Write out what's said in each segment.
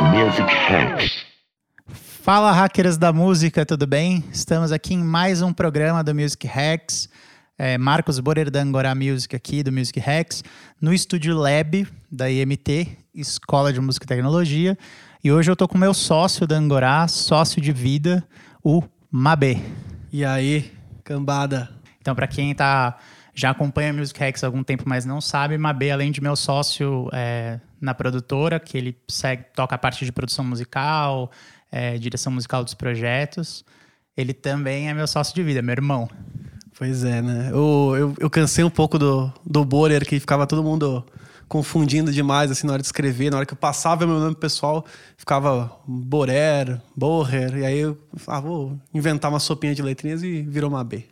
Music Hacks. Fala, hackers da música, tudo bem? Estamos aqui em mais um programa do Music Hacks. É, Marcos Borer da Angora Music aqui, do Music Hacks, no estúdio Lab da IMT, Escola de Música e Tecnologia. E hoje eu tô com meu sócio da Angorá, sócio de vida, o Mabê. E aí, cambada? Então, para quem tá, já acompanha Music Hacks há algum tempo, mas não sabe, Mabê, além de meu sócio é, na produtora, que ele segue, toca a parte de produção musical, é, direção musical dos projetos, ele também é meu sócio de vida, meu irmão. Pois é, né? Eu, eu, eu cansei um pouco do, do Borer, que ficava todo mundo confundindo demais, assim, na hora de escrever. Na hora que eu passava meu nome pessoal, ficava Borer, Borrer. E aí eu ah, vou inventar uma sopinha de letrinhas e virou uma B.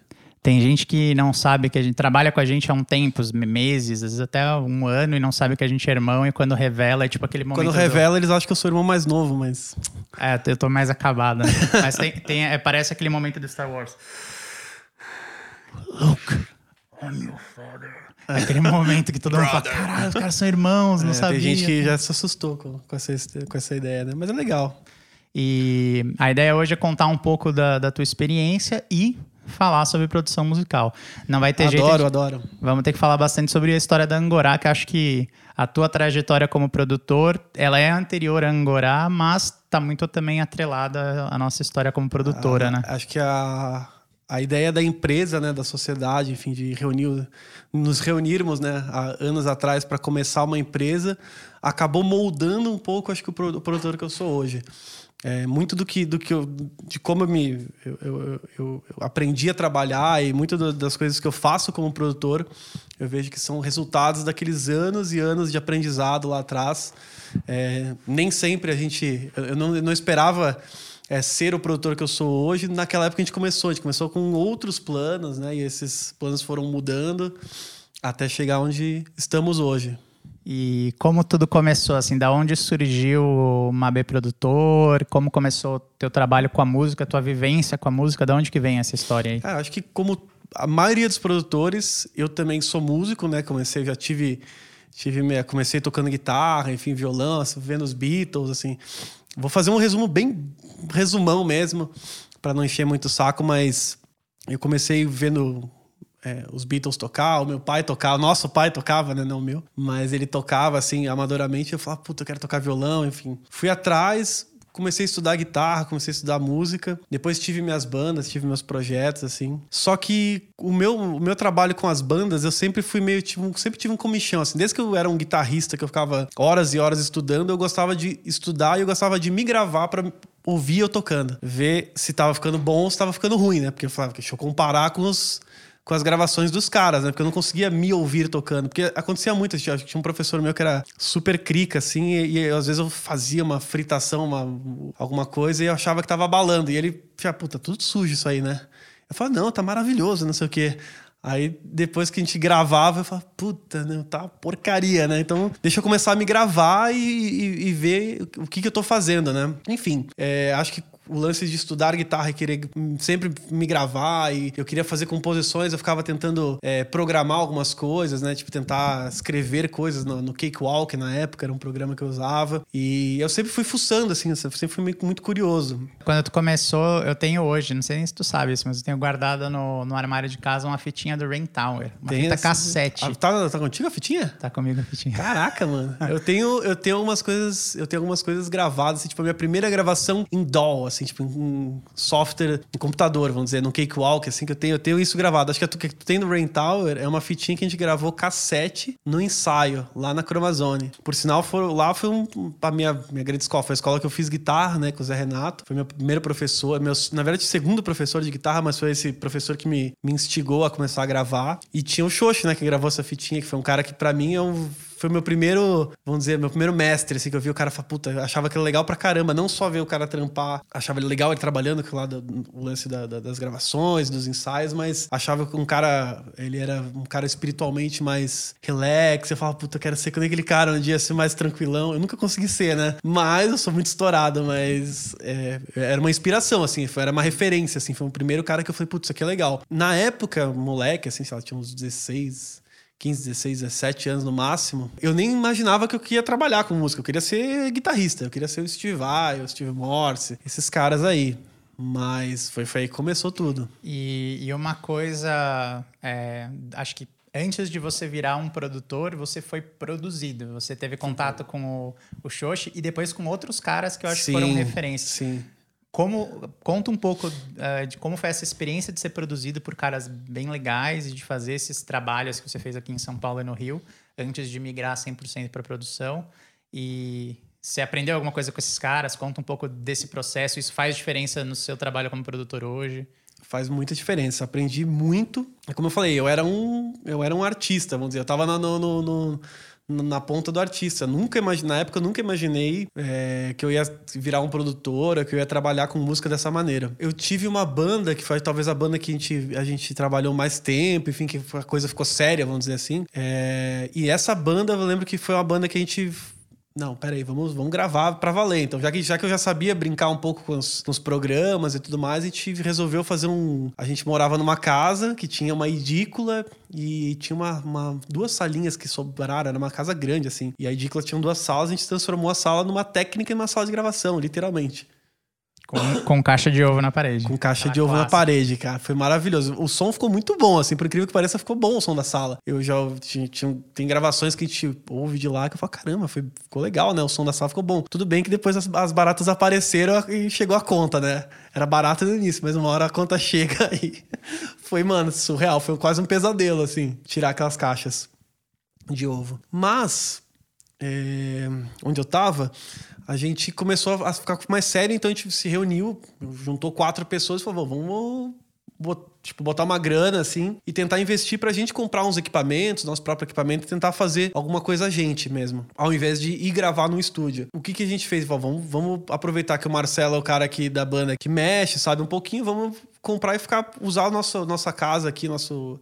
Tem gente que não sabe que a gente trabalha com a gente há um tempo, meses, às vezes até um ano, e não sabe que a gente é irmão, e quando revela, é tipo aquele momento. Quando revela, do... eles acham que eu sou o irmão mais novo, mas. É, eu tô mais acabada. mas tem, tem é, parece aquele momento do Star Wars. Luke, I'm your father. É aquele momento que todo mundo fala, caralho, os caras são irmãos, não é, sabia. Tem gente que já se assustou com, com, essa, com essa ideia, né? Mas é legal. E a ideia hoje é contar um pouco da, da tua experiência e falar sobre produção musical. Não vai ter adoro, jeito. Adoro, adoro. Vamos ter que falar bastante sobre a história da Angorá, que acho que a tua trajetória como produtor, ela é anterior a Angorá, mas está muito também atrelada à nossa história como produtora, ah, né? Acho que a, a ideia da empresa, né, da sociedade, enfim, de reunir, nos reunirmos, né, há anos atrás para começar uma empresa, acabou moldando um pouco, acho que o produtor que eu sou hoje. É, muito do que, do que eu, de como eu me eu, eu, eu, aprendi a trabalhar e muitas das coisas que eu faço como produtor, eu vejo que são resultados daqueles anos e anos de aprendizado lá atrás. É, nem sempre a gente, eu não, eu não esperava é, ser o produtor que eu sou hoje. Naquela época a gente começou, a gente começou com outros planos, né? E esses planos foram mudando até chegar onde estamos hoje. E como tudo começou, assim, da onde surgiu o Mabê Produtor? Como começou o teu trabalho com a música, tua vivência com a música? Da onde que vem essa história aí? Cara, acho que como a maioria dos produtores, eu também sou músico, né? Comecei, já tive, tive comecei tocando guitarra, enfim, violão, assim, vendo os Beatles, assim. Vou fazer um resumo bem resumão mesmo, para não encher muito o saco, mas eu comecei vendo é, os Beatles tocar, o meu pai tocava, nosso pai tocava, né? Não o meu, mas ele tocava assim, amadoramente. Eu falava, puta, eu quero tocar violão, enfim. Fui atrás, comecei a estudar guitarra, comecei a estudar música. Depois tive minhas bandas, tive meus projetos, assim. Só que o meu, o meu trabalho com as bandas, eu sempre fui meio, tipo, sempre tive um comichão, assim. Desde que eu era um guitarrista, que eu ficava horas e horas estudando, eu gostava de estudar e eu gostava de me gravar para ouvir eu tocando. Ver se tava ficando bom ou se tava ficando ruim, né? Porque eu falava, deixa eu comparar com os com as gravações dos caras, né? Porque eu não conseguia me ouvir tocando. Porque acontecia muito, tinha, tinha um professor meu que era super crica, assim, e, e, às vezes eu fazia uma fritação, uma, alguma coisa, e eu achava que tava abalando. E ele, já, puta, tudo sujo isso aí, né? Eu falava, não, tá maravilhoso, não sei o quê. Aí depois que a gente gravava, eu falava, puta, né, tá porcaria, né? Então deixa eu começar a me gravar e, e, e ver o que, que eu tô fazendo, né? Enfim, é, acho que o lance de estudar guitarra e querer sempre me gravar e eu queria fazer composições, eu ficava tentando é, programar algumas coisas, né? Tipo, tentar escrever coisas no, no Cakewalk na época, era um programa que eu usava. E eu sempre fui fuçando, assim, eu sempre fui muito curioso. Quando tu começou, eu tenho hoje, não sei nem se tu sabe isso, mas eu tenho guardado no, no armário de casa uma fitinha do Rain Tower. Uma Tem fita essa... cassete. Ah, tá, tá contigo a fitinha? Tá comigo a fitinha. Caraca, mano. eu tenho, eu tenho algumas coisas, eu tenho algumas coisas gravadas, assim, tipo, a minha primeira gravação em DAW, assim, tipo, um software, um computador, vamos dizer, no Cakewalk, assim, que eu tenho, eu tenho isso gravado. Acho que a que tu tem no Rain Tower é uma fitinha que a gente gravou cassete no ensaio, lá na Chromazone. Por sinal, for, lá foi um, a minha, minha grande escola, foi a escola que eu fiz guitarra, né, com o Zé Renato. Foi meu primeiro professor, meu, na verdade, segundo professor de guitarra, mas foi esse professor que me, me instigou a começar a gravar. E tinha o Xoxo, né, que gravou essa fitinha, que foi um cara que para mim é um foi meu primeiro, vamos dizer, meu primeiro mestre, assim, que eu vi o cara falar, puta, achava aquilo legal pra caramba. Não só ver o cara trampar, achava legal ele trabalhando com lá o lance da, da, das gravações, dos ensaios, mas achava que um cara, ele era um cara espiritualmente mais relax. Eu falava, puta, eu quero ser como aquele cara um dia ser mais tranquilão. Eu nunca consegui ser, né? Mas eu sou muito estourado, mas é, era uma inspiração, assim, foi, era uma referência, assim. Foi o primeiro cara que eu falei, putz, isso aqui é legal. Na época, moleque, assim, sei lá, tinha uns 16, 15, 16, 17 anos no máximo, eu nem imaginava que eu ia trabalhar com música. Eu queria ser guitarrista, eu queria ser o Steve Vai, o Steve Morse, esses caras aí. Mas foi, foi aí que começou tudo. E, e uma coisa, é, acho que antes de você virar um produtor, você foi produzido. Você teve contato com o, o Xoxi e depois com outros caras que eu acho sim, que foram referências. Sim. Como, conta um pouco uh, de como foi essa experiência de ser produzido por caras bem legais e de fazer esses trabalhos que você fez aqui em São Paulo e no Rio, antes de migrar 100% para produção. E você aprendeu alguma coisa com esses caras? Conta um pouco desse processo. Isso faz diferença no seu trabalho como produtor hoje? Faz muita diferença. Aprendi muito. Como eu falei, eu era um, eu era um artista, vamos dizer. Eu estava no, no, no na ponta do artista. Nunca imagine, na época eu nunca imaginei é, que eu ia virar um produtor, que eu ia trabalhar com música dessa maneira. Eu tive uma banda que foi talvez a banda que a gente, a gente trabalhou mais tempo, enfim, que a coisa ficou séria, vamos dizer assim. É, e essa banda, eu lembro que foi uma banda que a gente não, peraí, vamos, vamos gravar para valer. Então, já que, já que eu já sabia brincar um pouco com os, com os, programas e tudo mais, a gente resolveu fazer um. A gente morava numa casa que tinha uma edícula e tinha uma, uma, duas salinhas que sobraram, era uma casa grande, assim. E a edícula tinha duas salas, a gente transformou a sala numa técnica e uma sala de gravação, literalmente. Com, com caixa de ovo na parede. Com caixa de ovo na parede, cara. Foi maravilhoso. O som ficou muito bom, assim, por incrível que pareça, ficou bom o som da sala. Eu já tinha, tinha, tem gravações que a gente ouve de lá que eu falo, caramba, foi, ficou legal, né? O som da sala ficou bom. Tudo bem que depois as, as baratas apareceram e chegou a conta, né? Era barato no início, mas uma hora a conta chega e foi, mano, surreal. Foi quase um pesadelo, assim, tirar aquelas caixas de ovo. Mas, é, onde eu tava, a gente começou a ficar mais sério, então a gente se reuniu, juntou quatro pessoas e falou: vamos tipo, botar uma grana assim e tentar investir pra gente comprar uns equipamentos, nosso próprio equipamento e tentar fazer alguma coisa a gente mesmo, ao invés de ir gravar no estúdio. O que, que a gente fez? Vamos, vamos aproveitar que o Marcelo é o cara aqui da banda que mexe, sabe um pouquinho, vamos comprar e ficar usar a nossa, nossa casa aqui, nosso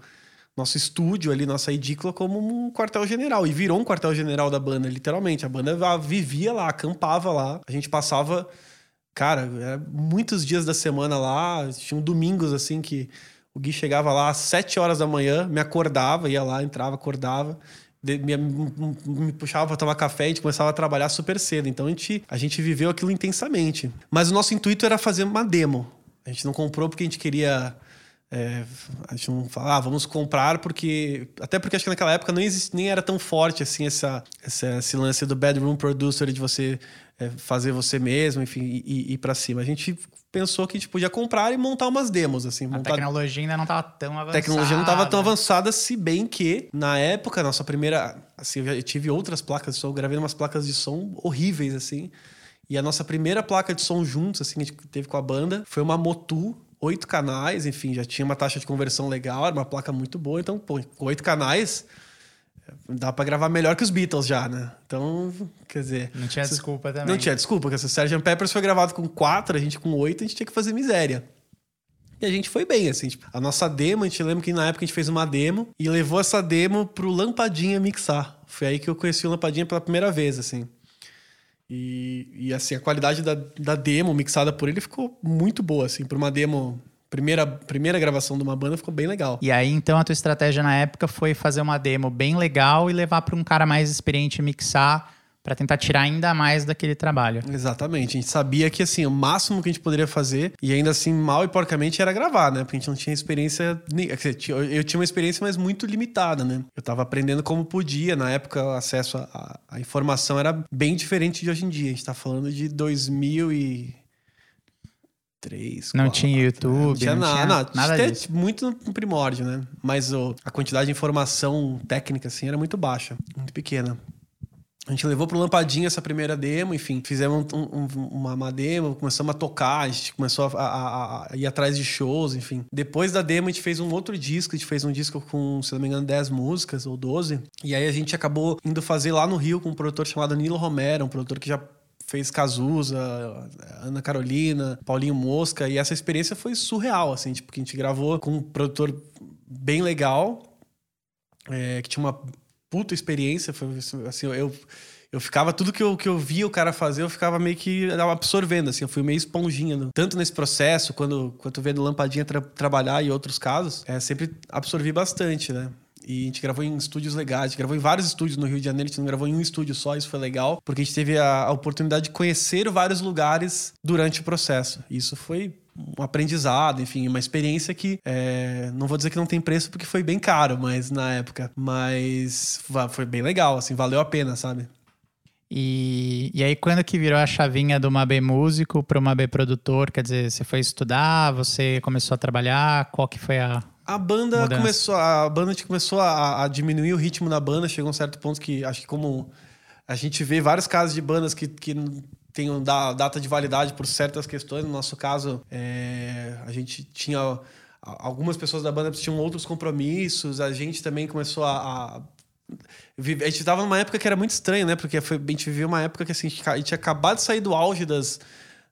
nosso estúdio ali, nossa edícula, como um quartel-general. E virou um quartel-general da banda, literalmente. A banda vivia lá, acampava lá. A gente passava, cara, muitos dias da semana lá. Tinham domingos assim que o Gui chegava lá às sete horas da manhã, me acordava, ia lá, entrava, acordava. Me, me, puxava para tomar café e a gente começava a trabalhar super cedo. Então a gente, a gente viveu aquilo intensamente. Mas o nosso intuito era fazer uma demo. A gente não comprou porque a gente queria é, a gente não fala, ah, vamos comprar porque. Até porque acho que naquela época não existe, nem era tão forte assim essa, essa esse lance do bedroom producer de você é, fazer você mesmo, enfim, e ir para cima. A gente pensou que a gente podia comprar e montar umas demos, assim. A tecnologia ainda não estava tão avançada. A tecnologia não estava tão avançada, se bem que, na época, nossa primeira... Assim, eu tive outras placas de som, gravei umas placas de som horríveis, assim. E a nossa primeira placa de som juntos, assim, que a gente teve com a banda, foi uma Motu oito canais, enfim, já tinha uma taxa de conversão legal, era uma placa muito boa. Então, pô, com oito canais, dá para gravar melhor que os Beatles já, né? Então, quer dizer. Não tinha desculpa também. Não tinha desculpa, porque se o Sgt. Peppers foi gravado com quatro, a gente com oito, a gente tinha que fazer miséria. E a gente foi bem, assim. Tipo, a nossa demo, a gente lembra que na época a gente fez uma demo e levou essa demo pro Lampadinha mixar. Foi aí que eu conheci o Lampadinha pela primeira vez, assim. E, e assim, a qualidade da, da demo mixada por ele ficou muito boa, assim, para uma demo primeira, primeira gravação de uma banda ficou bem legal. E aí, então, a tua estratégia na época foi fazer uma demo bem legal e levar para um cara mais experiente mixar para tentar tirar ainda mais daquele trabalho. Exatamente. A gente sabia que assim, o máximo que a gente poderia fazer, e ainda assim, mal e porcamente, era gravar, né? Porque a gente não tinha experiência. Eu tinha uma experiência, mas muito limitada, né? Eu tava aprendendo como podia. Na época, o acesso à informação era bem diferente de hoje em dia. A gente tá falando de 2000 e. Não tinha YouTube, né? não tinha, não nada, tinha nada, nada disso. muito no primórdio, né? Mas o, a quantidade de informação técnica assim era muito baixa, muito pequena. A gente levou pro Lampadinha essa primeira demo, enfim, fizemos um, um, uma, uma, demo, começamos a tocar, a gente começou a, a, a, ir atrás de shows, enfim. Depois da demo, a gente fez um outro disco, a gente fez um disco com, se não me engano, 10 músicas ou 12. E aí a gente acabou indo fazer lá no Rio com um produtor chamado Nilo Romero, um produtor que já fez Cazuza, Ana Carolina, Paulinho Mosca, e essa experiência foi surreal, assim, tipo, que a gente gravou com um produtor bem legal, é, que tinha uma puta experiência. Foi assim, eu, eu ficava, tudo que eu, que eu via o cara fazer, eu ficava meio que absorvendo, assim, eu fui meio esponjinha. No, tanto nesse processo, quando, quando vendo Lampadinha tra, trabalhar e outros casos, é, sempre absorvi bastante, né? E a gente gravou em estúdios legais, a gente gravou em vários estúdios no Rio de Janeiro, a gente não gravou em um estúdio só, isso foi legal, porque a gente teve a, a oportunidade de conhecer vários lugares durante o processo. Isso foi um aprendizado, enfim, uma experiência que é, não vou dizer que não tem preço porque foi bem caro, mas na época, mas foi bem legal, assim, valeu a pena, sabe? E, e aí, quando que virou a chavinha do Mabê músico para uma B produtor? Quer dizer, você foi estudar, você começou a trabalhar? Qual que foi a. A banda mudança? começou, a banda começou a, a, diminuir o ritmo da banda, chegou a um certo ponto que acho que como a gente vê vários casos de bandas que, que tem data de validade por certas questões. No nosso caso, é, a gente tinha algumas pessoas da banda tinham outros compromissos. A gente também começou a, a a gente tava numa época que era muito estranho, né? Porque foi, a gente vivia uma época que assim, a gente tinha acabado de sair do auge das,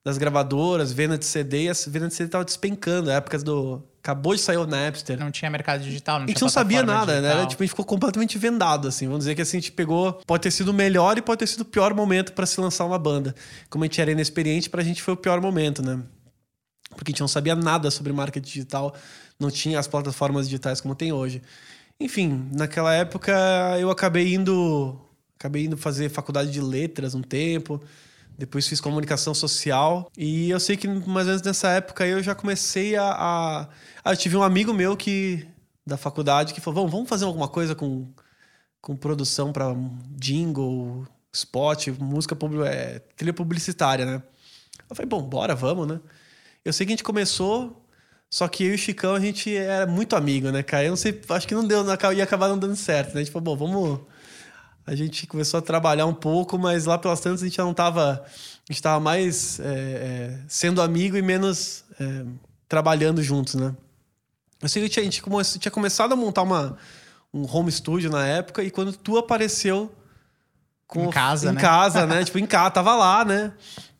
das gravadoras, venda de CD, e a venda de CD tava despencando. A época do. Acabou de sair o Napster. Não tinha mercado digital, não A gente não sabia nada, digital. né? Tipo, a gente ficou completamente vendado, assim. Vamos dizer que assim, a gente pegou. Pode ter sido o melhor e pode ter sido o pior momento para se lançar uma banda. Como a gente era inexperiente, pra gente foi o pior momento, né? Porque a gente não sabia nada sobre marketing digital, não tinha as plataformas digitais como tem hoje. Enfim, naquela época eu acabei indo, acabei indo fazer faculdade de letras um tempo. Depois fiz comunicação social. E eu sei que mais ou menos nessa época eu já comecei a. a... Ah, eu tive um amigo meu que da faculdade que falou: vamos, fazer alguma coisa com, com produção para jingle, spot, música é, trilha publicitária, né? Eu falei: bom, bora, vamos, né? Eu sei que a gente começou só que eu e o Chicão, a gente era muito amigo, né, cara? Eu não sei, acho que não deu, ia acabar não dando certo, né? A gente falou, bom, vamos. A gente começou a trabalhar um pouco, mas lá pelas tantas a gente já não tava. A gente tava mais é, é, sendo amigo e menos é, trabalhando juntos, né? Eu sei que a gente tinha começado a montar uma, um home studio na época, e quando tu apareceu. Com, em casa, em né? casa, né? tipo, em casa, tava lá, né?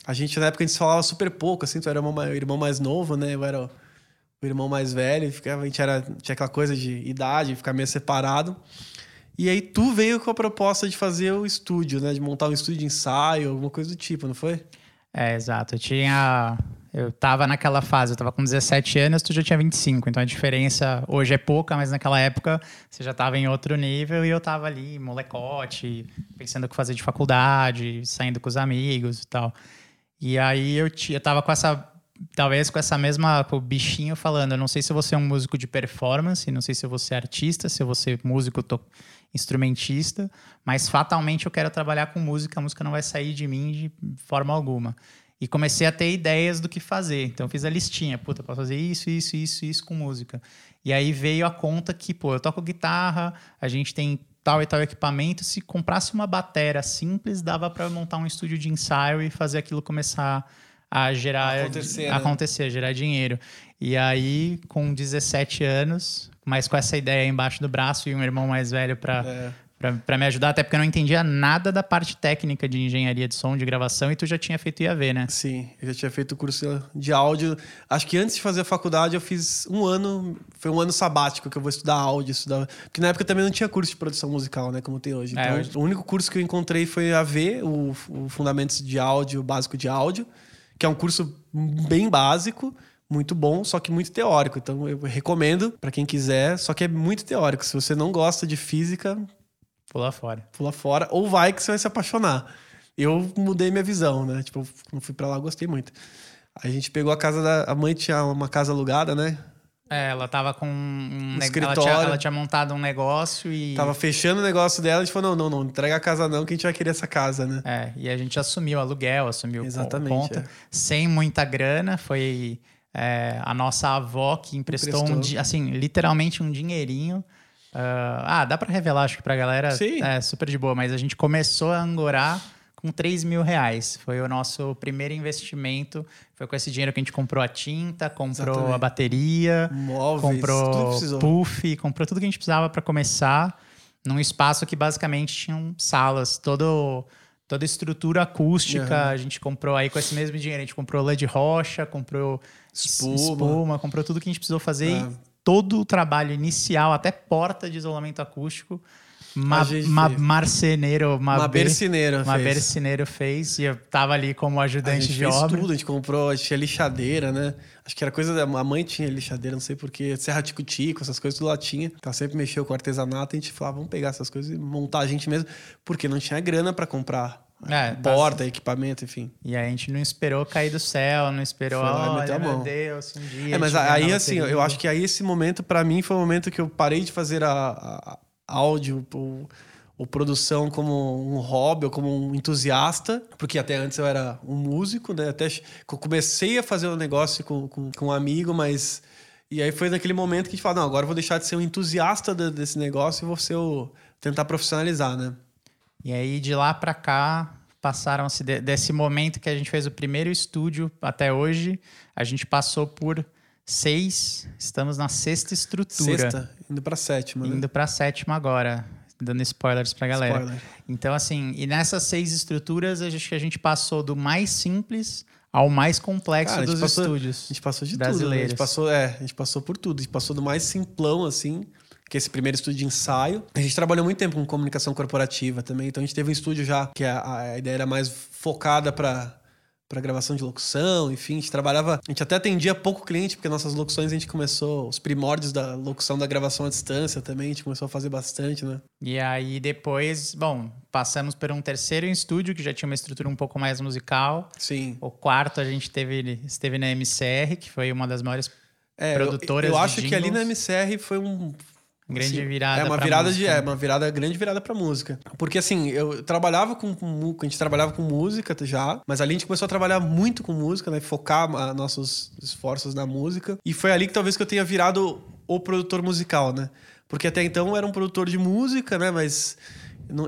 A gente, na época, a gente falava super pouco, assim, tu era o irmão mais novo, né? Eu era o irmão mais velho, ficava, a gente era, tinha aquela coisa de idade, ficar meio separado. E aí tu veio com a proposta de fazer o estúdio, né? De montar um estúdio de ensaio, alguma coisa do tipo, não foi? É, exato. Eu tinha. Eu tava naquela fase, eu tava com 17 anos, tu já tinha 25. Então a diferença hoje é pouca, mas naquela época você já tava em outro nível e eu tava ali, molecote, pensando o que fazer de faculdade, saindo com os amigos e tal. E aí eu, eu tava com essa talvez com essa mesma com o bichinho falando, eu não sei se você é um músico de performance, não sei se você é artista, se você é músico to, instrumentista, mas fatalmente eu quero trabalhar com música, a música não vai sair de mim de forma alguma. E comecei a ter ideias do que fazer. Então fiz a listinha, puta, posso fazer isso, isso, isso, isso com música. E aí veio a conta que, pô, eu toco guitarra, a gente tem tal e tal equipamento, se comprasse uma bateria simples, dava para montar um estúdio de ensaio e fazer aquilo começar gerar acontecer, né? acontecer, gerar dinheiro. E aí, com 17 anos, mas com essa ideia embaixo do braço e um irmão mais velho para é. para me ajudar, até porque eu não entendia nada da parte técnica de engenharia de som, de gravação, e tu já tinha feito IAV, né? Sim, eu já tinha feito o curso de áudio. Acho que antes de fazer a faculdade, eu fiz um ano, foi um ano sabático que eu vou estudar áudio, estudar. Porque na época também não tinha curso de produção musical, né? Como tem hoje. É, então, é, hoje... o único curso que eu encontrei foi AV, o, o Fundamentos de Áudio, o básico de áudio que é um curso bem básico, muito bom, só que muito teórico. Então eu recomendo para quem quiser, só que é muito teórico. Se você não gosta de física, pula fora. Pula fora ou vai que você vai se apaixonar. Eu mudei minha visão, né? Tipo, quando fui para lá, gostei muito. A gente pegou a casa da a mãe tinha uma casa alugada, né? É, ela tava com um, um escritório. Ela tinha, ela tinha, montado um negócio e. Tava fechando o negócio dela, a gente falou: não, não, não, entrega a casa não, que a gente vai querer essa casa, né? É, e a gente assumiu aluguel, assumiu Exatamente, conta, é. sem muita grana. Foi é, a nossa avó que emprestou, emprestou. um assim, literalmente um dinheirinho. Uh, ah, dá para revelar, acho que pra galera Sim. é super de boa, mas a gente começou a angorar com 3 mil reais. Foi o nosso primeiro investimento. Foi com esse dinheiro que a gente comprou a tinta, comprou Exatamente. a bateria, Móveis, comprou puff, comprou tudo que a gente precisava para começar num espaço que basicamente tinham salas, todo toda a estrutura acústica. Uhum. A gente comprou aí com esse mesmo dinheiro, a gente comprou LED rocha, comprou espuma, espuma comprou tudo que a gente precisou fazer é. e todo o trabalho inicial, até porta de isolamento acústico, Ma, ma, marceneiro, ma, ma bercineiro ma fez. e eu tava ali como ajudante de obra. tudo, a gente comprou, a gente tinha lixadeira, né? Acho que era coisa da a mãe tinha lixadeira, não sei porquê, serra tico-tico, essas coisas tudo lá tinha. Ela sempre mexeu com artesanato, a gente falava, vamos pegar essas coisas e montar a gente mesmo, porque não tinha grana para comprar é, porta, tá... equipamento, enfim. E a gente não esperou cair do céu, não esperou, olha, meu Deus, um dia. É, mas aí, assim, eu acho que aí esse momento, para mim, foi o momento que eu parei de fazer a, a áudio, o, ou produção como um hobby ou como um entusiasta, porque até antes eu era um músico, né? Até comecei a fazer um negócio com, com, com um amigo, mas. E aí foi naquele momento que a gente fala: não, agora eu vou deixar de ser um entusiasta desse negócio e vou ser o. tentar profissionalizar, né? E aí de lá para cá passaram-se desse momento que a gente fez o primeiro estúdio até hoje, a gente passou por seis, estamos na sexta estrutura. Sexta, indo para sétima. Né? Indo para sétima agora, dando spoilers para galera. Spoiler. Então assim, e nessas seis estruturas a gente, a gente passou do mais simples ao mais complexo Cara, dos passou, estúdios. A gente passou de brasileiros. tudo. Né? A gente passou, é, a gente passou por tudo. A gente passou do mais simplão assim que é esse primeiro estúdio de ensaio. A gente trabalhou muito tempo com comunicação corporativa também, então a gente teve um estúdio já que a, a ideia era mais focada para para gravação de locução, enfim, a gente trabalhava, a gente até atendia pouco cliente, porque nossas locuções a gente começou, os primórdios da locução da gravação à distância também, a gente começou a fazer bastante, né? E aí depois, bom, passamos por um terceiro estúdio que já tinha uma estrutura um pouco mais musical. Sim. O quarto a gente teve, esteve na MCR, que foi uma das maiores é, produtoras eu, eu acho que ali na MCR foi um Grande assim, virada. É uma virada música. de, é uma virada grande virada para música. Porque assim, eu trabalhava com, com, a gente trabalhava com música já, mas ali a gente começou a trabalhar muito com música, né, focar nossos esforços na música, e foi ali que talvez que eu tenha virado o produtor musical, né? Porque até então eu era um produtor de música, né, mas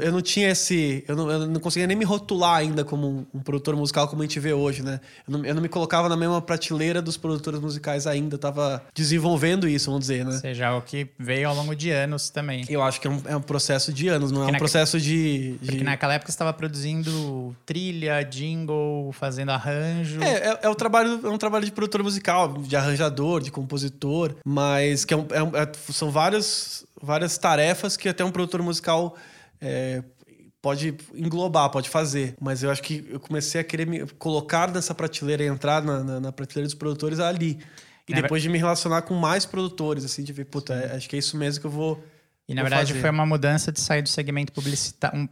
eu não tinha esse. Eu não, eu não conseguia nem me rotular ainda como um, um, produtor musical como a gente vê hoje, né? Eu não, eu não, me colocava na mesma prateleira dos produtores musicais ainda. Eu tava desenvolvendo isso, vamos dizer, né? Ou seja, algo que veio ao longo de anos também. Eu acho que é um, é um processo de anos, não porque é um processo de, de, Porque naquela época você estava produzindo trilha, jingle, fazendo arranjo. É, é, é, o trabalho, é um trabalho de produtor musical, de arranjador, de compositor, mas que é, um, é, é são várias, várias tarefas que até um produtor musical é, pode englobar, pode fazer. Mas eu acho que eu comecei a querer me colocar nessa prateleira e entrar na, na, na prateleira dos produtores ali. E na depois ver... de me relacionar com mais produtores, assim, de ver, puta, é, acho que é isso mesmo que eu vou. E na verdade fazer. foi uma mudança de sair do segmento publicitário. Um,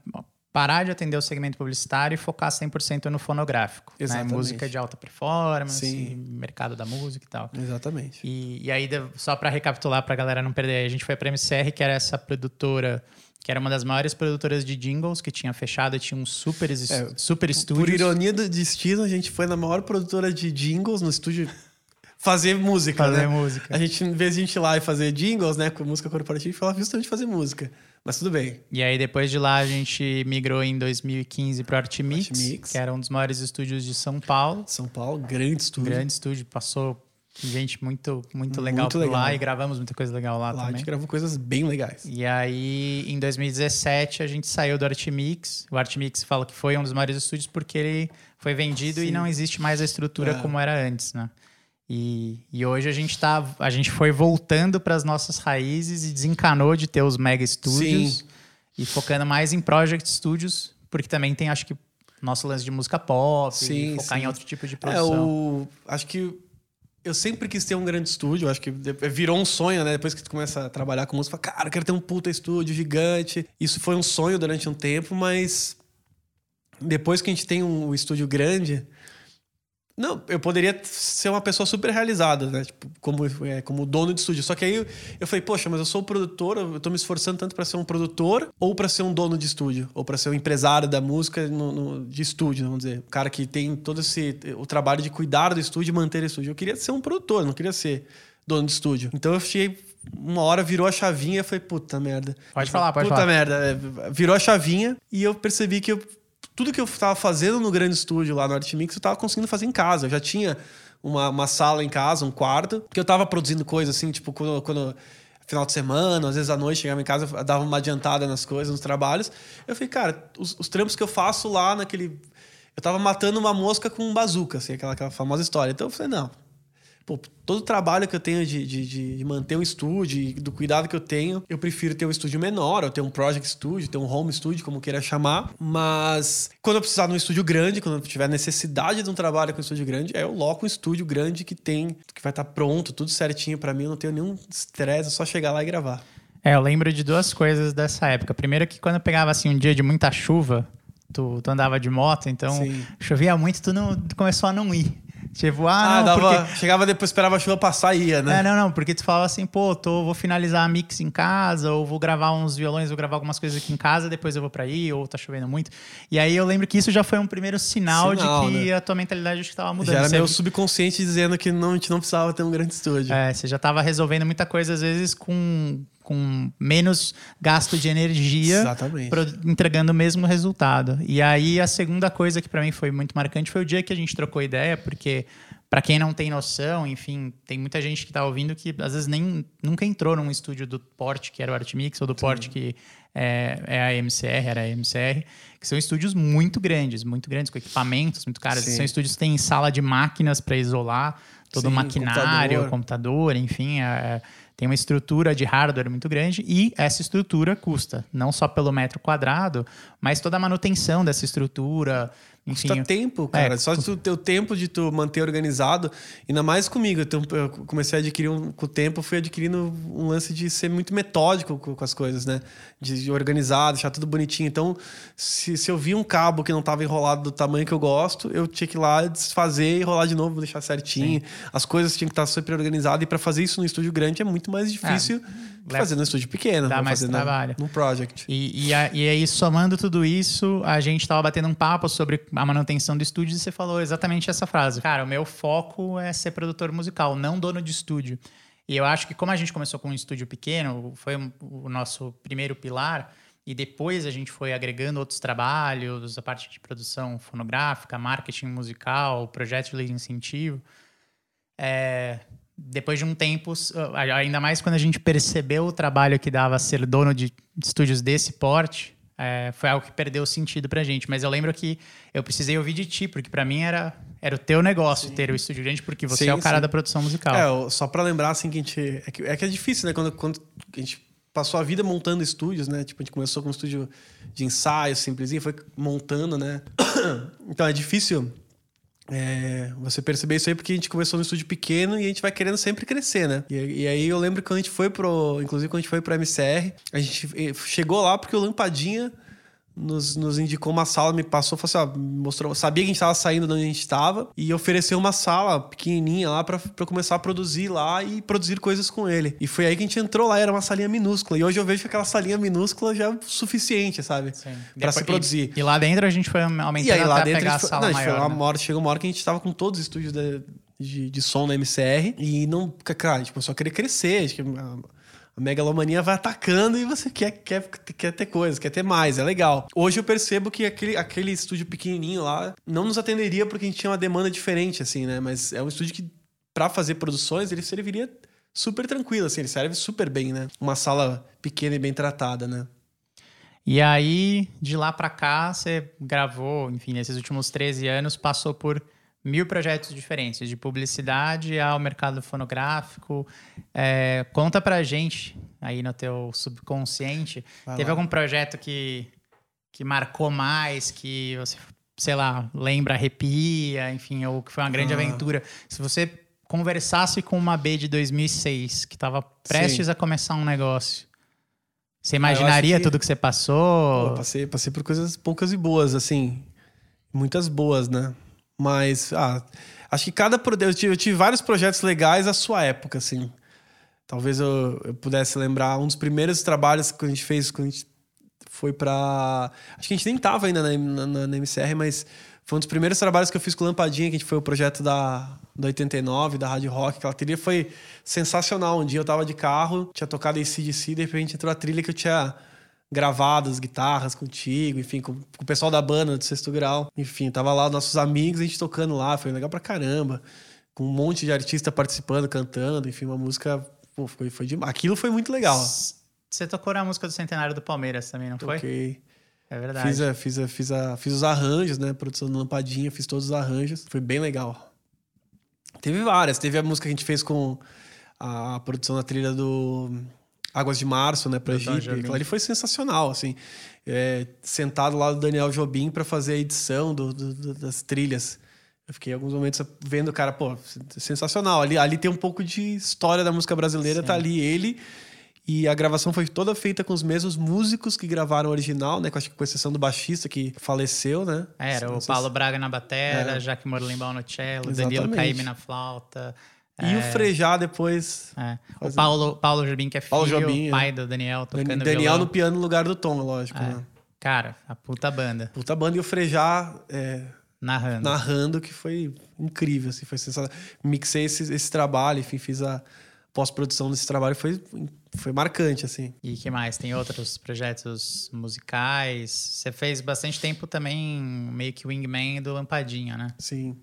parar de atender o segmento publicitário e focar 100% no fonográfico. Né? Exatamente. Né? Música de alta performance, mercado da música e tal. Exatamente. E, e aí, só para recapitular, para a galera não perder, a gente foi para a MCR, que era essa produtora que era uma das maiores produtoras de jingles, que tinha fechado, tinha um super, é, super estúdio. Por ironia do destino, a gente foi na maior produtora de jingles no estúdio fazer música, fazer né? música. A gente, em vez de a gente ir lá e fazer jingles, né, com música corporativa, falava justamente fazer música. Mas tudo bem. E aí, depois de lá, a gente migrou em 2015 para o Artmix, Artmix, que era um dos maiores estúdios de São Paulo. São Paulo, grande estúdio. Grande estúdio, passou gente muito, muito legal muito por legal. lá e gravamos muita coisa legal lá, lá também. A gente gravou coisas bem legais. E aí, em 2017, a gente saiu do Artmix. O Artmix fala que foi um dos maiores estúdios porque ele foi vendido Sim. e não existe mais a estrutura é. como era antes, né? E, e hoje a gente tá, a gente foi voltando para as nossas raízes e desencanou de ter os mega estúdios Sim. e focando mais em project studios, porque também tem, acho que, nosso lance de música pop, sim, focar sim. em outro tipo de produção. É, o, acho que eu sempre quis ter um grande estúdio, acho que virou um sonho, né? Depois que tu começa a trabalhar com música, fala, cara, quero ter um puta estúdio gigante. Isso foi um sonho durante um tempo, mas depois que a gente tem um estúdio grande, não, eu poderia ser uma pessoa super realizada, né? Tipo, como, é, como dono de estúdio. Só que aí eu, eu falei, poxa, mas eu sou produtor, eu tô me esforçando tanto para ser um produtor ou para ser um dono de estúdio, ou para ser um empresário da música no, no, de estúdio, vamos dizer. O cara que tem todo esse o trabalho de cuidar do estúdio e manter o estúdio. Eu queria ser um produtor, não queria ser dono de estúdio. Então eu achei uma hora virou a chavinha e falei, puta merda. Pode falar, pode puta falar. Puta merda. É, virou a chavinha e eu percebi que eu tudo que eu estava fazendo no grande estúdio lá no Artmix, eu estava conseguindo fazer em casa. Eu já tinha uma, uma sala em casa, um quarto, que eu estava produzindo coisas assim, tipo, quando, quando final de semana, às vezes à noite chegava em casa, dava uma adiantada nas coisas, nos trabalhos. Eu falei, cara, os, os trampos que eu faço lá naquele. Eu tava matando uma mosca com um bazuca, assim, aquela, aquela famosa história. Então eu falei, não, pô, todo o trabalho que eu tenho de, de, de manter um estúdio do cuidado que eu tenho, eu prefiro ter um estúdio menor, ou ter um project studio, ter um home studio, como queira chamar. Mas quando eu precisar de um estúdio grande, quando eu tiver necessidade de um trabalho com um estúdio grande, aí eu loco um estúdio grande que tem, que vai estar pronto, tudo certinho para mim, eu não tenho nenhum estresse, é só chegar lá e gravar. É, eu lembro de duas coisas dessa época. Primeiro que quando eu pegava assim um dia de muita chuva, tu, tu andava de moto, então Sim. chovia muito, tu não tu começou a não ir. Tipo, ah, ah não, dava, porque... chegava depois, esperava a chuva passar e ia, né? É, não, não, porque tu falava assim, pô, tô, vou finalizar a mix em casa, ou vou gravar uns violões, vou gravar algumas coisas aqui em casa, depois eu vou pra aí, ou tá chovendo muito. E aí eu lembro que isso já foi um primeiro sinal, sinal de que né? a tua mentalidade acho que tava mudando. Já era meu subconsciente dizendo que não, a gente não precisava ter um grande estúdio. É, você já tava resolvendo muita coisa, às vezes, com com menos gasto de energia, entregando o mesmo resultado. E aí a segunda coisa que para mim foi muito marcante foi o dia que a gente trocou ideia, porque para quem não tem noção, enfim, tem muita gente que está ouvindo que às vezes nem nunca entrou num estúdio do porte que era o Artmix ou do porte que é, é, a MCR, era a MCR, que são estúdios muito grandes, muito grandes, com equipamentos muito caros. Sim. São estúdios que têm sala de máquinas para isolar todo Sim, o maquinário, computador, computador enfim, é, tem uma estrutura de hardware muito grande e essa estrutura custa, não só pelo metro quadrado, mas toda a manutenção dessa estrutura, enfim, Custa tempo, cara. É, Só o teu tempo de tu manter organizado. Ainda mais comigo. Eu comecei a adquirir um, com o tempo, fui adquirindo um lance de ser muito metódico com, com as coisas, né? De, de, organizar, deixar tudo bonitinho. Então, se, se eu vi um cabo que não estava enrolado do tamanho que eu gosto, eu tinha que ir lá desfazer e enrolar de novo, deixar certinho. Sim. As coisas tinham que estar super organizadas. E para fazer isso no estúdio grande é muito mais difícil. É fazer no estúdio pequeno. Dá mais trabalho. Num project. E, e, a, e aí, somando tudo isso, a gente estava batendo um papo sobre a manutenção do estúdio e você falou exatamente essa frase. Cara, o meu foco é ser produtor musical, não dono de estúdio. E eu acho que como a gente começou com um estúdio pequeno, foi o nosso primeiro pilar, e depois a gente foi agregando outros trabalhos, a parte de produção fonográfica, marketing musical, projetos de lei de incentivo. É, depois de um tempo, ainda mais quando a gente percebeu o trabalho que dava ser dono de estúdios desse porte, é, foi algo que perdeu sentido pra gente. Mas eu lembro que eu precisei ouvir de ti, porque para mim era, era o teu negócio sim. ter o estúdio grande, porque você sim, é o cara sim. da produção musical. É, só para lembrar, assim, que a gente. É que, é que é difícil, né? Quando, quando a gente passou a vida montando estúdios, né? Tipo, a gente começou com um estúdio de ensaio simplesinho, foi montando, né? então é difícil é, você percebeu isso aí porque a gente começou no estúdio pequeno e a gente vai querendo sempre crescer, né? E, e, aí eu lembro quando a gente foi pro. Inclusive, quando a gente foi pro MCR, a gente eh, chegou lá porque o Lampadinha nos, nos indicou uma sala, me passou, falou assim, ó, mostrou, sabia que a gente estava saindo de onde a gente estava e ofereceu uma sala pequenininha lá para começar a produzir lá e produzir coisas com ele. E foi aí que a gente entrou lá, era uma salinha minúscula. E hoje eu vejo que aquela salinha minúscula já é suficiente, sabe? Para se produzir. E, e, lá dentro a gente foi aumentando e aí, lá dentro a, a sala não, maior. Foi uma né? hora, chegou uma hora que a gente estava com todos os estúdios de, de, de som da MCR e não, cara, a gente começou a querer crescer. Acho que a megalomania vai atacando e você quer, quer, quer ter coisas, quer ter mais, é legal. Hoje eu percebo que aquele, aquele estúdio pequenininho lá não nos atenderia porque a gente tinha uma demanda diferente, assim, né? Mas é um estúdio que, para fazer produções, ele serviria super tranquilo, assim, ele serve super bem, né? Uma sala pequena e bem tratada, né? E aí, de lá para cá, você gravou, enfim, nesses últimos 13 anos, passou por mil projetos diferentes, de publicidade ao mercado fonográfico. É, conta pra gente, aí no teu subconsciente, Vai teve lá. algum projeto que, que marcou mais, que você, sei lá, lembra, arrepia, enfim, ou que foi uma grande ah. aventura. Se você conversasse com uma B de 2006, que estava prestes Sim. a começar um negócio, você ah, imaginaria que... tudo que você passou? Pô, passei, passei por coisas poucas e boas, assim. Muitas boas, né? Mas, ah, acho que cada. Eu tive, eu tive vários projetos legais à sua época, assim. Talvez eu, eu pudesse lembrar um dos primeiros trabalhos que a gente fez quando a gente foi para Acho que a gente nem tava ainda na, na, na, MCR, mas foi um dos primeiros trabalhos que eu fiz com Lampadinha, que a gente foi o projeto da, da 89, da Rádio Rock. Aquela trilha foi sensacional. Um dia eu tava de carro, tinha tocado em CDC, de repente entrou a trilha que eu tinha gravado as guitarras contigo, enfim, com, com, o pessoal da banda do sexto grau. Enfim, tava lá nossos amigos, a gente tocando lá, foi legal pra caramba. Com um monte de artista participando, cantando, enfim, uma música. Pô, foi, foi demais. Aquilo foi muito legal. Você tocou na música do Centenário do Palmeiras também, não foi? Ok. É verdade. Fiz, a, fiz, a, fiz, a, fiz os arranjos, né? Produção do Lampadinha, fiz todos os arranjos. Foi bem legal. Teve várias. Teve a música que a gente fez com a produção da trilha do Águas de Março, né, pra Jeep. Aquilo ali foi sensacional, assim. É, sentado lá do Daniel Jobim para fazer a edição do, do, do, das trilhas. Eu fiquei alguns momentos vendo o cara, pô, sensacional. Ali, ali tem um pouco de história da música brasileira, Sim. tá ali ele. E a gravação foi toda feita com os mesmos músicos que gravaram o original, né? Com, exceção do baixista que faleceu, né? É, era o Paulo Braga na batera, é. Jaque Morlimbaum no cello, Exatamente. Danilo Caime na flauta. E é... o Frejá depois. É. O Paulo, Paulo Jobim, que é filho, Paulo Jobim, pai é. do Daniel, tocando Daniel violão. no piano no lugar do Tom, lógico, é. né? Cara, a puta banda. Puta banda e o Frejá é, narrando. narrando, que foi incrível, assim, foi sensacional. Mixei esse, esse trabalho, enfim, fiz a pós-produção desse trabalho, foi, foi marcante, assim. E que mais? Tem outros projetos musicais? Você fez bastante tempo também meio que wingman do Lampadinha, né? Sim.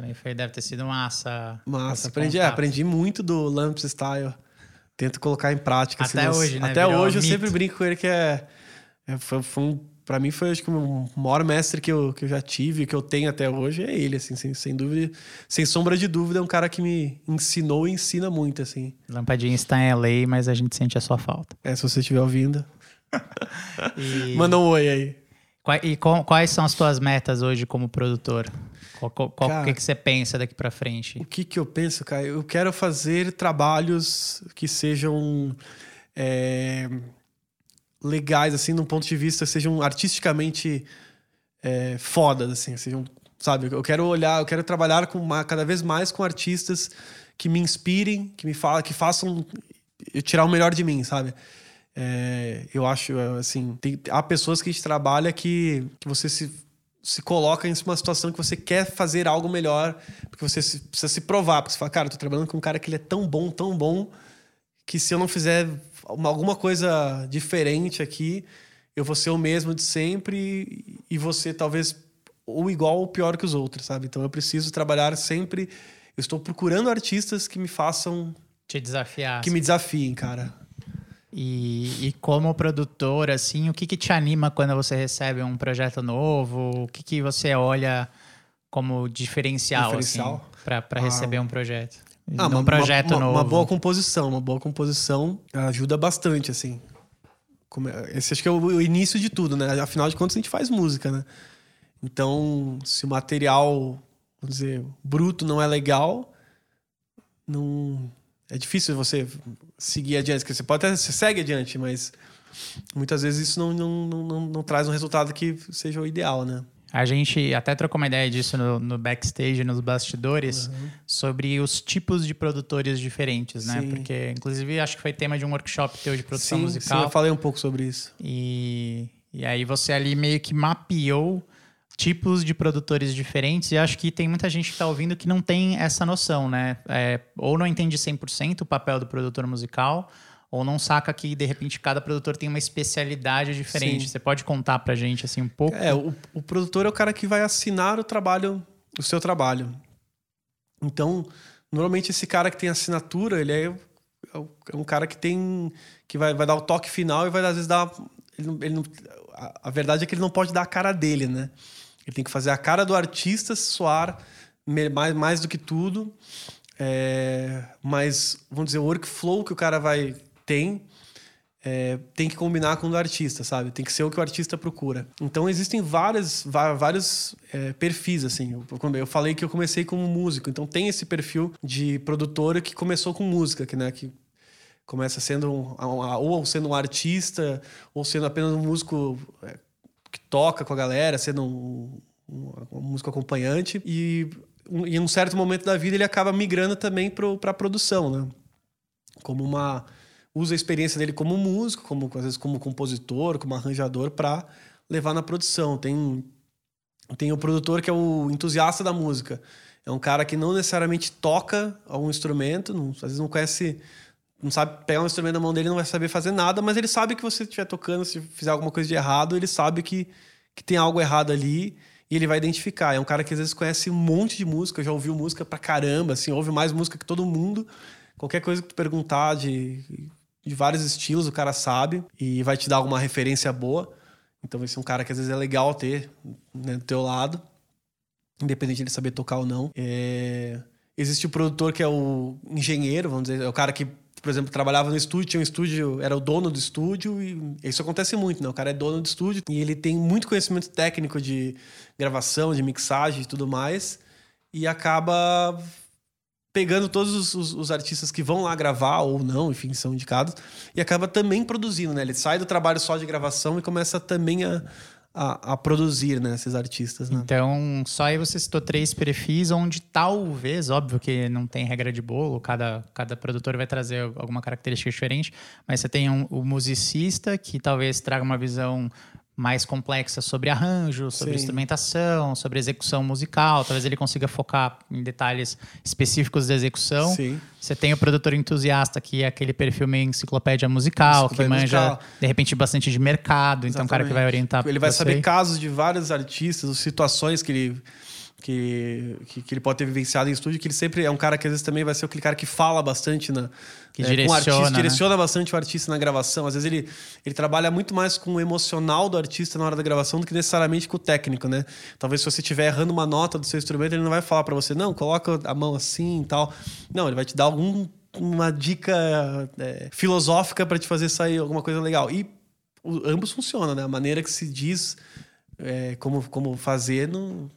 Também foi, deve ter sido massa. Massa. Aprendi, é, aprendi muito do Lamps Style. Tento colocar em prática. Até assim, hoje, né? Até Virou hoje eu mito. sempre brinco com ele que é. é foi, foi um, pra mim foi acho que o maior mestre que eu, que eu já tive, que eu tenho até hoje, é ele, assim, sem, sem dúvida. Sem sombra de dúvida, é um cara que me ensinou e ensina muito, assim. Lampadinha está em LA, mas a gente sente a sua falta. É, se você estiver ouvindo. e... Manda um oi aí. E quais são as tuas metas hoje como produtor? Qual, qual, qual que, que você pensa daqui para frente? O que, que eu penso, cara? Eu quero fazer trabalhos que sejam é, legais, assim, num ponto de vista, sejam artisticamente é, fodas, assim, sejam, sabe? Eu quero olhar, eu quero trabalhar com uma, cada vez mais com artistas que me inspirem, que me falam, que façam eu tirar o melhor de mim, sabe? É, eu acho, assim, tem, há pessoas que a gente trabalha que, que você se se coloca em uma situação que você quer fazer algo melhor, porque você precisa se provar. Porque você fala, cara, eu tô trabalhando com um cara que ele é tão bom, tão bom, que se eu não fizer alguma coisa diferente aqui, eu vou ser o mesmo de sempre e você talvez ou igual ou pior que os outros, sabe? Então eu preciso trabalhar sempre. Eu estou procurando artistas que me façam. Te desafiar. Que me desafiem, cara. E, e, como produtor, assim, o que, que te anima quando você recebe um projeto novo? O que, que você olha como diferencial, diferencial? assim, para ah, receber um projeto? Ah, um uma, projeto uma, novo. Uma boa composição, uma boa composição ajuda bastante, assim. É, esse acho que é o início de tudo, né? Afinal de contas, a gente faz música, né? Então, se o material, vamos dizer, bruto não é legal, não é difícil você seguir adiante. Você pode até você segue adiante, mas muitas vezes isso não, não, não, não, traz um resultado que seja o ideal, né? A gente até trocou uma ideia disso no, no backstage, nos bastidores, uhum. sobre os tipos de produtores diferentes, né? Sim. Porque, inclusive, acho que foi tema de um workshop teu de produção sim, musical. Sim, eu falei um pouco sobre isso. E, e aí você ali meio que mapeou tipos de produtores diferentes e acho que tem muita gente que está ouvindo que não tem essa noção, né? É, ou não entende 100% o papel do produtor musical, ou não saca que, de repente, cada produtor tem uma especialidade diferente. Sim. Você pode contar pra gente, assim, um pouco? É, o, o produtor é o cara que vai assinar o trabalho, o seu trabalho. Então, normalmente esse cara que tem assinatura, ele é, é um cara que tem... que vai, vai dar o toque final e vai, às vezes, dar... Ele ele a, a verdade é que ele não pode dar a cara dele, né? Ele tem que fazer a cara do artista soar mais, mais do que tudo. É, mas, vamos dizer, o workflow que o cara vai tem é, tem que combinar com o do artista, sabe? Tem que ser o que o artista procura. Então existem várias, vários é, perfis, assim. Eu, eu, falei que eu comecei como músico, então tem esse perfil de produtora que começou com música, que, né, que começa sendo um, ou sendo um artista ou sendo apenas um músico é, que toca com a galera, sendo um, um, um músico acompanhante. E em um certo momento da vida ele acaba migrando também para a produção, né? Como uma usa a experiência dele como músico, como às vezes como compositor, como arranjador para levar na produção. Tem tem o produtor que é o entusiasta da música. É um cara que não necessariamente toca algum instrumento, não, às vezes não conhece não sabe pegar um instrumento na mão dele, não vai saber fazer nada, mas ele sabe que você estiver tocando, se fizer alguma coisa de errado, ele sabe que, que tem algo errado ali e ele vai identificar. É um cara que às vezes conhece um monte de música, já ouviu música pra caramba, assim, ouve mais música que todo mundo. Qualquer coisa que tu perguntar de, de vários estilos, o cara sabe e vai te dar alguma referência boa. Então, esse é um cara que às vezes é legal ter né, do teu lado, independente de ele saber tocar ou não. É... existe o produtor que é o engenheiro, vamos dizer, é o cara que, por exemplo, trabalhava no estúdio, tinha um estúdio, era o dono do estúdio, e isso acontece muito, né? O cara é dono do estúdio e ele tem muito conhecimento técnico de gravação, de mixagem e tudo mais, e acaba pegando todos os, os, os, artistas que vão lá gravar ou não, enfim, são indicados, e acaba também produzindo, né? Ele sai do trabalho só de gravação e começa também a, a, a produzir, né, esses artistas. Né? Então, só aí você citou três perfis onde talvez, óbvio que não tem regra de bolo, cada, cada produtor vai trazer alguma característica diferente, mas você tem um, o musicista que talvez traga uma visão mais complexa sobre arranjo, sobre Sim. instrumentação, sobre execução musical. Talvez ele consiga focar em detalhes específicos da execução. Sim. Você tem o produtor entusiasta, que é aquele perfil meio enciclopédia musical, enciclopédia que manja, musical. de repente, bastante de mercado. Exatamente. Então, o cara que vai orientar. Ele vai saber casos de vários artistas, situações que ele que, que, que, ele pode ter vivenciado em estúdio, que ele sempre é um cara que às vezes também vai ser aquele cara que fala bastante na, que é, direciona, com o artista, né? direciona bastante o artista na gravação. Às vezes ele, ele trabalha muito mais com o emocional do artista na hora da gravação do que necessariamente com o técnico, né? Talvez se você estiver errando uma nota do seu instrumento, ele não vai falar para você, não, coloca a mão assim e tal. Não, ele vai te dar algum uma dica é, filosófica para te fazer sair alguma coisa legal. E o, ambos funcionam, né? A maneira que se diz é, como, como fazer não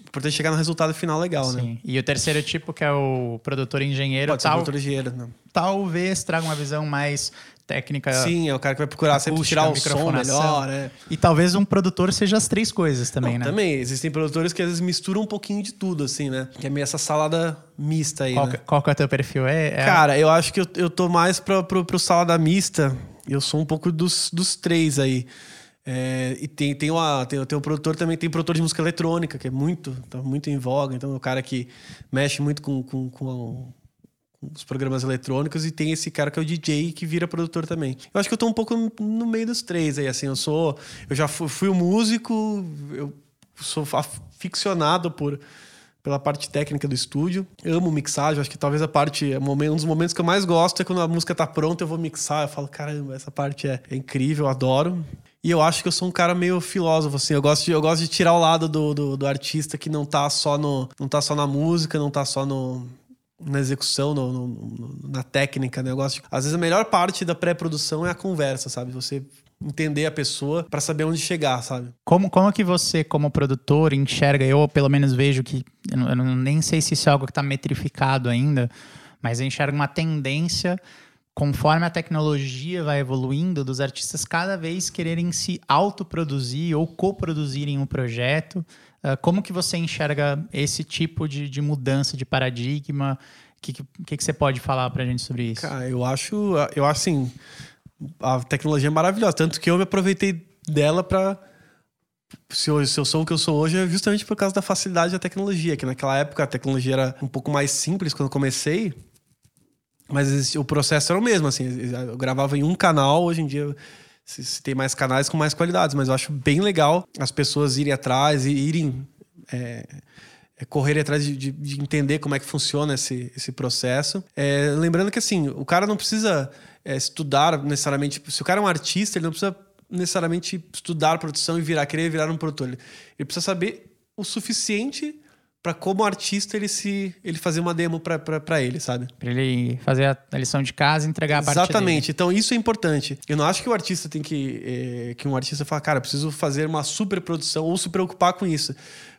importante chegar no resultado final legal, né? Sim. né? E o terceiro tipo, que é o produtor engenheiro. Pode tal, ser produtor engenheiro, não. Talvez traga uma visão mais técnica. Sim, é o cara que vai procurar sempre tirar o som melhor, né? E talvez um produtor seja as três coisas também, não, né? Também, existem produtores que às vezes misturam um pouquinho de tudo, assim, né? Que é meio essa salada mista aí, qual, né? Qual que é o teu perfil? É, é... Cara, eu acho que eu, eu tô mais pro, pro, pro salada mista. Eu sou um pouco dos, dos três aí. É, e tem, tem, uma, tem, tem um produtor também, tem produtor de música eletrônica, que é muito, tá muito em voga. Então, é o cara que mexe muito com, com, com, com, os programas eletrônicos. E tem esse cara que é o DJ, que vira produtor também. Eu acho que eu tô um pouco no, meio dos três aí, assim. Eu sou... Eu já fui, fui um músico, eu sou aficionado por pela parte técnica do estúdio. Eu amo mixagem, acho que talvez a parte, um dos momentos que eu mais gosto é quando a música tá pronta, eu vou mixar, eu falo, caramba, essa parte é, é incrível, eu adoro. E eu acho que eu sou um cara meio filósofo, assim. Eu gosto de, eu gosto de tirar o lado do, do, do artista que não tá só no. não tá só na música, não tá só no, na execução, no, no, na técnica, né? Às vezes a melhor parte da pré-produção é a conversa, sabe? Você entender a pessoa para saber onde chegar, sabe? Como, como que você, como produtor, enxerga? Eu, pelo menos, vejo que. Eu, não, eu nem sei se isso é algo que está metrificado ainda, mas eu enxergo uma tendência conforme a tecnologia vai evoluindo, dos artistas cada vez quererem se autoproduzir ou coproduzirem um projeto. Uh, como que você enxerga esse tipo de, de mudança de paradigma? O que, que, que, você pode falar para a gente sobre isso? Cara, eu acho, eu acho assim, a tecnologia é maravilhosa, tanto que eu me aproveitei dela para se, se eu sou o que eu sou hoje é justamente por causa da facilidade da tecnologia, que naquela época a tecnologia era um pouco mais simples quando eu comecei, mas o processo era o mesmo, assim. Eu gravava em um canal, hoje em dia se, tem mais canais com mais qualidades, mas eu acho bem legal as pessoas irem atrás e irem. É, é, correr atrás de, de, de, entender como é que funciona esse, esse processo. É, lembrando que assim, o cara não precisa é, estudar necessariamente. Se o cara é um artista, ele não precisa necessariamente estudar produção e virar, querer virar um produtor. Ele, ele precisa saber o suficiente para como artista ele se ele fazer uma demo para ele, sabe? Para ele fazer a lição de casa e entregar a parte Exatamente. Então isso é importante. Eu não acho que o artista tem que é, que um artista fala, cara, preciso fazer uma super produção ou se preocupar com isso,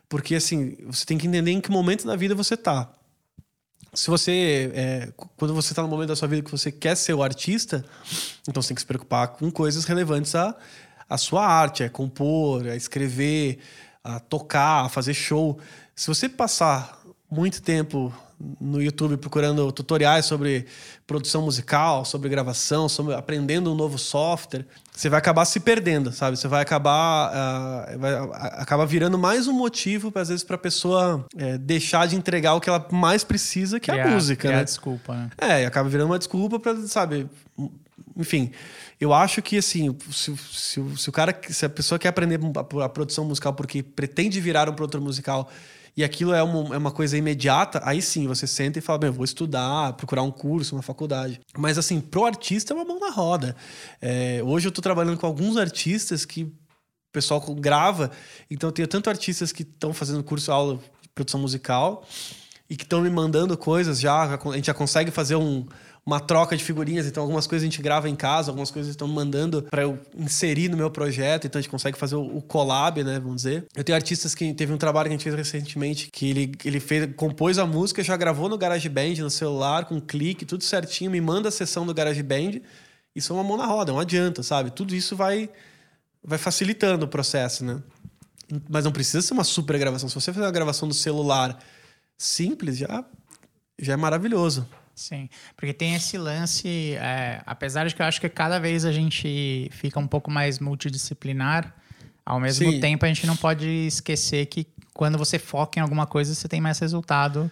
porque assim você tem que entender em que momento da vida você tá. Se você é, quando você está no momento da sua vida que você quer ser o artista, então você tem que se preocupar com coisas relevantes à, à sua arte, é compor, é escrever, a tocar, a fazer show. Se você passar muito tempo no YouTube procurando tutoriais sobre produção musical, sobre gravação, sobre aprendendo um novo software, você vai acabar se perdendo, sabe? Você vai acabar, uh, vai acabar virando mais um motivo, às vezes, para a pessoa é, deixar de entregar o que ela mais precisa, que é a música, né? desculpa, né? É, e acaba virando uma desculpa para, sabe? Enfim, eu acho que, assim, se, se, se o cara, se a pessoa quer aprender a, produção musical porque pretende virar um produtor musical e aquilo é uma, é uma coisa imediata, aí sim você senta e fala, bem, vou estudar, procurar um curso, uma faculdade. Mas assim, pro artista é uma mão na roda. É, hoje eu tô trabalhando com alguns artistas que o pessoal grava, então eu tenho tanto artistas que estão fazendo curso aula de produção musical e que estão me mandando coisas já. A gente já consegue fazer um, uma troca de figurinhas. Então, algumas coisas a gente grava em casa, algumas coisas estão mandando para eu inserir no meu projeto. Então, a gente consegue fazer o, collab, né? Vamos dizer. Eu tenho artistas que teve um trabalho que a gente fez recentemente que ele, ele fez, compôs a música, já gravou no GarageBand, no celular, com um clique, tudo certinho, me manda a sessão do GarageBand. Isso é uma mão na roda, não adianta, sabe? Tudo isso vai, vai facilitando o processo, né? Mas não precisa ser uma super gravação. Se você fizer uma gravação do celular simples, já, já é maravilhoso. Sim, porque tem esse lance, é, apesar de que eu acho que cada vez a gente fica um pouco mais multidisciplinar, ao mesmo Sim. tempo a gente não pode esquecer que quando você foca em alguma coisa, você tem mais resultado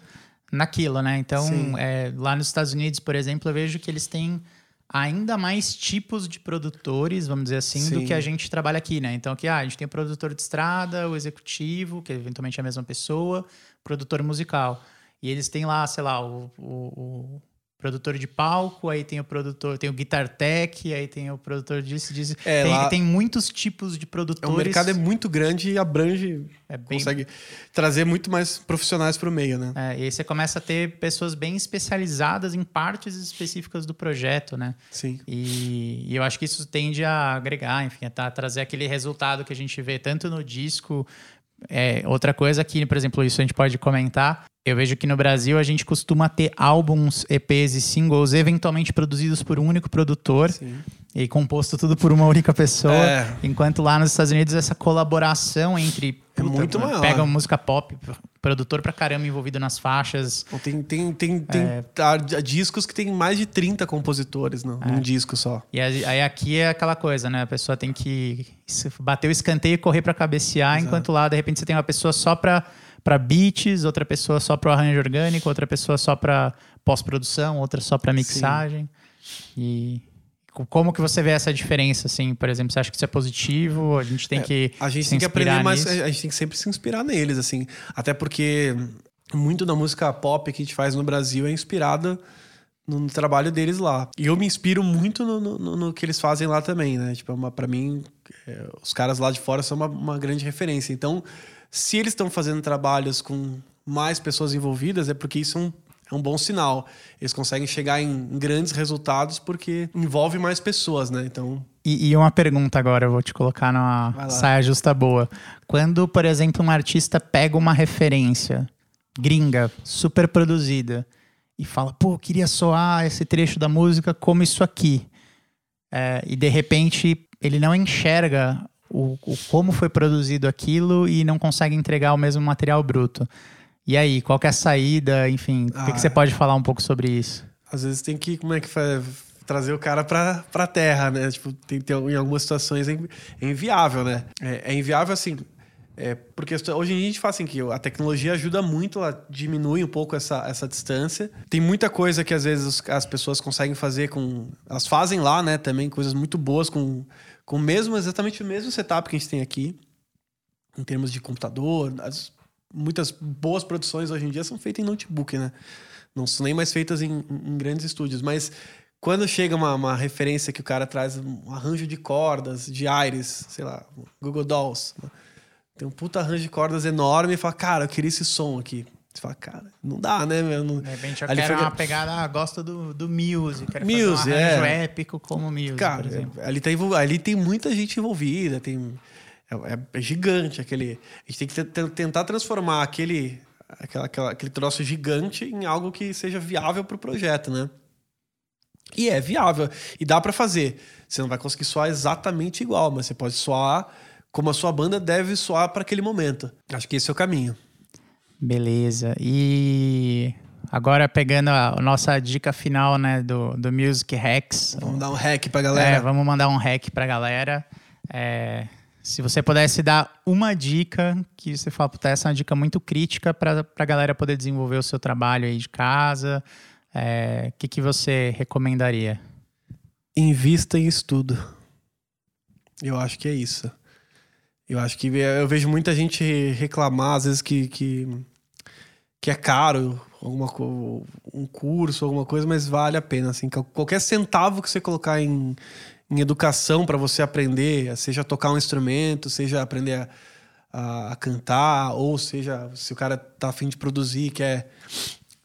naquilo, né? Então, é, lá nos Estados Unidos, por exemplo, eu vejo que eles têm ainda mais tipos de produtores, vamos dizer assim, Sim. do que a gente trabalha aqui, né? Então, aqui ah, a gente tem o produtor de estrada, o executivo, que eventualmente é a mesma pessoa, produtor musical. E eles têm lá, sei lá, o, o, o produtor de palco, aí tem o produtor, tem o Guitar Tech, aí tem o produtor disso, disso. É, tem, lá... tem muitos tipos de produtores. O mercado é muito grande e abrange, é bem... consegue trazer muito mais profissionais para o meio, né? É, e aí você começa a ter pessoas bem especializadas em partes específicas do projeto, né? Sim. E, e eu acho que isso tende a agregar, enfim, a tá, trazer aquele resultado que a gente vê tanto no disco é, outra coisa que, por exemplo, isso a gente pode comentar. Eu vejo que no Brasil a gente costuma ter álbuns, EPs e singles eventualmente produzidos por um único produtor Sim. e composto tudo por uma única pessoa. É. Enquanto lá nos Estados Unidos essa colaboração entre é muito maior. Pega uma música pop, produtor pra caramba envolvido nas faixas. Tem, tem, tem, tem é... discos que tem mais de 30 compositores no, é. num disco só. E aí aqui é aquela coisa, né? A pessoa tem que bater o escanteio e correr para cabecear, Exato. enquanto lá, de repente, você tem uma pessoa só pra, pra beats, outra pessoa só pro arranjo orgânico, outra pessoa só pra pós-produção, outra só pra mixagem. Sim. E como que você vê essa diferença, assim, por exemplo, você acha que isso é positivo? A gente tem é, que a gente tem que aprender mais, a gente tem que sempre se inspirar neles, assim, até porque muito da música pop que a gente faz no Brasil é inspirada no trabalho deles lá. E eu me inspiro muito no, no, no que eles fazem lá também, né? Tipo, é para mim, é, os caras lá de fora são uma, uma grande referência. Então, se eles estão fazendo trabalhos com mais pessoas envolvidas, é porque isso é um é um bom sinal. Eles conseguem chegar em grandes resultados porque envolve mais pessoas, né? Então. E, e uma pergunta agora, eu vou te colocar numa saia justa boa. Quando, por exemplo, um artista pega uma referência gringa, super produzida, e fala, pô, queria soar esse trecho da música como isso aqui. É, e de repente ele não enxerga o, o, como foi produzido aquilo e não consegue entregar o mesmo material bruto. E aí, qual que é a saída? Enfim, ah, o que, que, você pode falar um pouco sobre isso? Às vezes tem que, como é que faz? Trazer o cara pra, pra terra, né? Tipo, tem, tem, em algumas situações é, é inviável, né? É, é inviável assim. É, porque hoje em dia a gente fala assim que a tecnologia ajuda muito a diminuir um pouco essa, essa distância. Tem muita coisa que às vezes as pessoas conseguem fazer com. Elas fazem lá, né? Também coisas muito boas com, com mesmo, exatamente o mesmo setup que a gente tem aqui. Em termos de computador, as, muitas boas produções hoje em dia são feitas em notebook, né? Não são nem mais feitas em, em grandes estúdios. Mas quando chega uma, uma, referência que o cara traz um arranjo de cordas, de aires, sei lá, Google Dolls, né? tem um puta arranjo de cordas enorme e fala, cara, eu queria esse som aqui. Você fala, cara, não dá, né? Meu? Não... De repente eu Ali quero foi... uma pegada, ah, gosto do, do Muse, quero fazer um arranjo é. épico como Muse, cara, por exemplo. Ali, tá. Ali tem muita gente envolvida, tem é, é, é, gigante aquele. A gente tem que tentar transformar aquele, aquela, aquela, aquele troço gigante em algo que seja viável para o projeto, né? E é viável. E dá para fazer. Você não vai conseguir soar exatamente igual, mas você pode soar como a sua banda deve soar para aquele momento. Acho que esse é o caminho. Beleza. E agora pegando a, nossa dica final, né, do, do Music Hacks. Vamos dar um hack pra galera. É, vamos mandar um hack pra galera. É, se você pudesse dar uma dica que você fala, puta, essa é uma dica muito crítica para a galera poder desenvolver o seu trabalho aí de casa, o é, que, que você recomendaria? Invista em estudo. Eu acho que é isso. Eu acho que eu vejo muita gente reclamar, às vezes, que, que, que é caro alguma, um curso, alguma coisa, mas vale a pena. Assim, qualquer centavo que você colocar em, em educação para você aprender, seja tocar um instrumento, seja aprender a, a, cantar, ou seja, se o cara tá afim de produzir, quer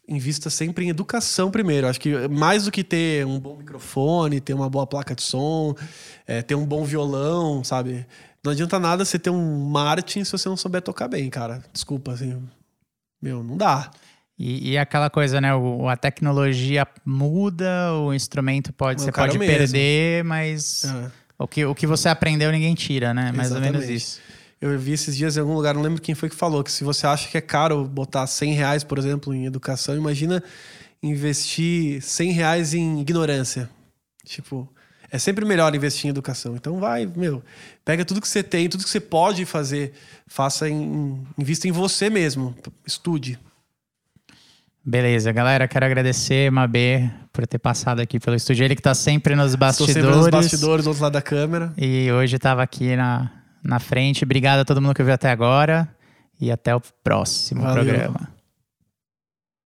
invista sempre em educação primeiro. Acho que mais do que ter um bom microfone, ter uma boa placa de som, é, ter um bom violão, sabe? Não adianta nada você ter um Martin se você não souber tocar bem, cara. Desculpa, assim. Meu, não dá. E, e aquela coisa, né? O, a tecnologia muda, o instrumento pode, você o cara pode mesmo. perder, mas É. o, que, o que você aprendeu ninguém tira, né? Mais ou menos Exatamente. isso. Eu vi esses dias em algum lugar, não lembro quem foi que falou, que se você acha que é caro botar 100 reais, por exemplo, em educação, imagina investir 100 reais em ignorância. Tipo, é sempre melhor investir em educação. Então vai, meu, pega tudo que você tem, tudo que você pode fazer, faça em, invista em você mesmo, estude. Beleza, galera, quero agradecer, Mabê, por ter passado aqui pelo estúdio. Ele que tá sempre nos Estou bastidores. sempre nos bastidores, do outro lado da câmera. E hoje estava aqui na, na frente. Obrigado a todo mundo que viu até agora. E até o próximo Valeu. programa.